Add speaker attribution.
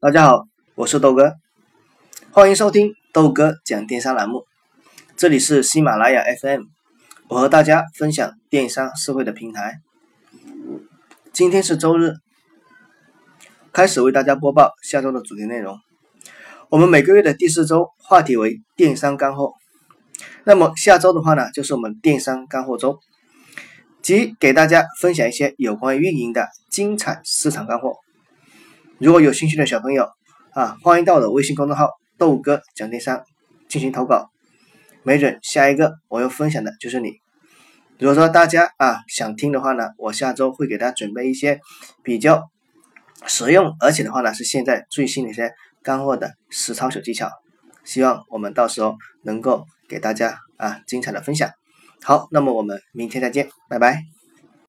Speaker 1: 大家好，我是豆哥，欢迎收听豆哥讲电商栏目。这里是喜马拉雅 FM，我和大家分享电商社会的平台。今天是周日，开始为大家播报下周的主题内容。我们每个月的第四周话题为电商干货，那么下周的话呢，就是我们电商干货周，即给大家分享一些有关运营的精彩市场干货。如果有兴趣的小朋友啊，欢迎到我的微信公众号“豆哥讲电商”进行投稿，没准下一个我要分享的就是你。如果说大家啊想听的话呢，我下周会给大家准备一些比较实用，而且的话呢是现在最新的一些干货的实操小技巧。希望我们到时候能够给大家啊精彩的分享。好，那么我们明天再见，拜拜。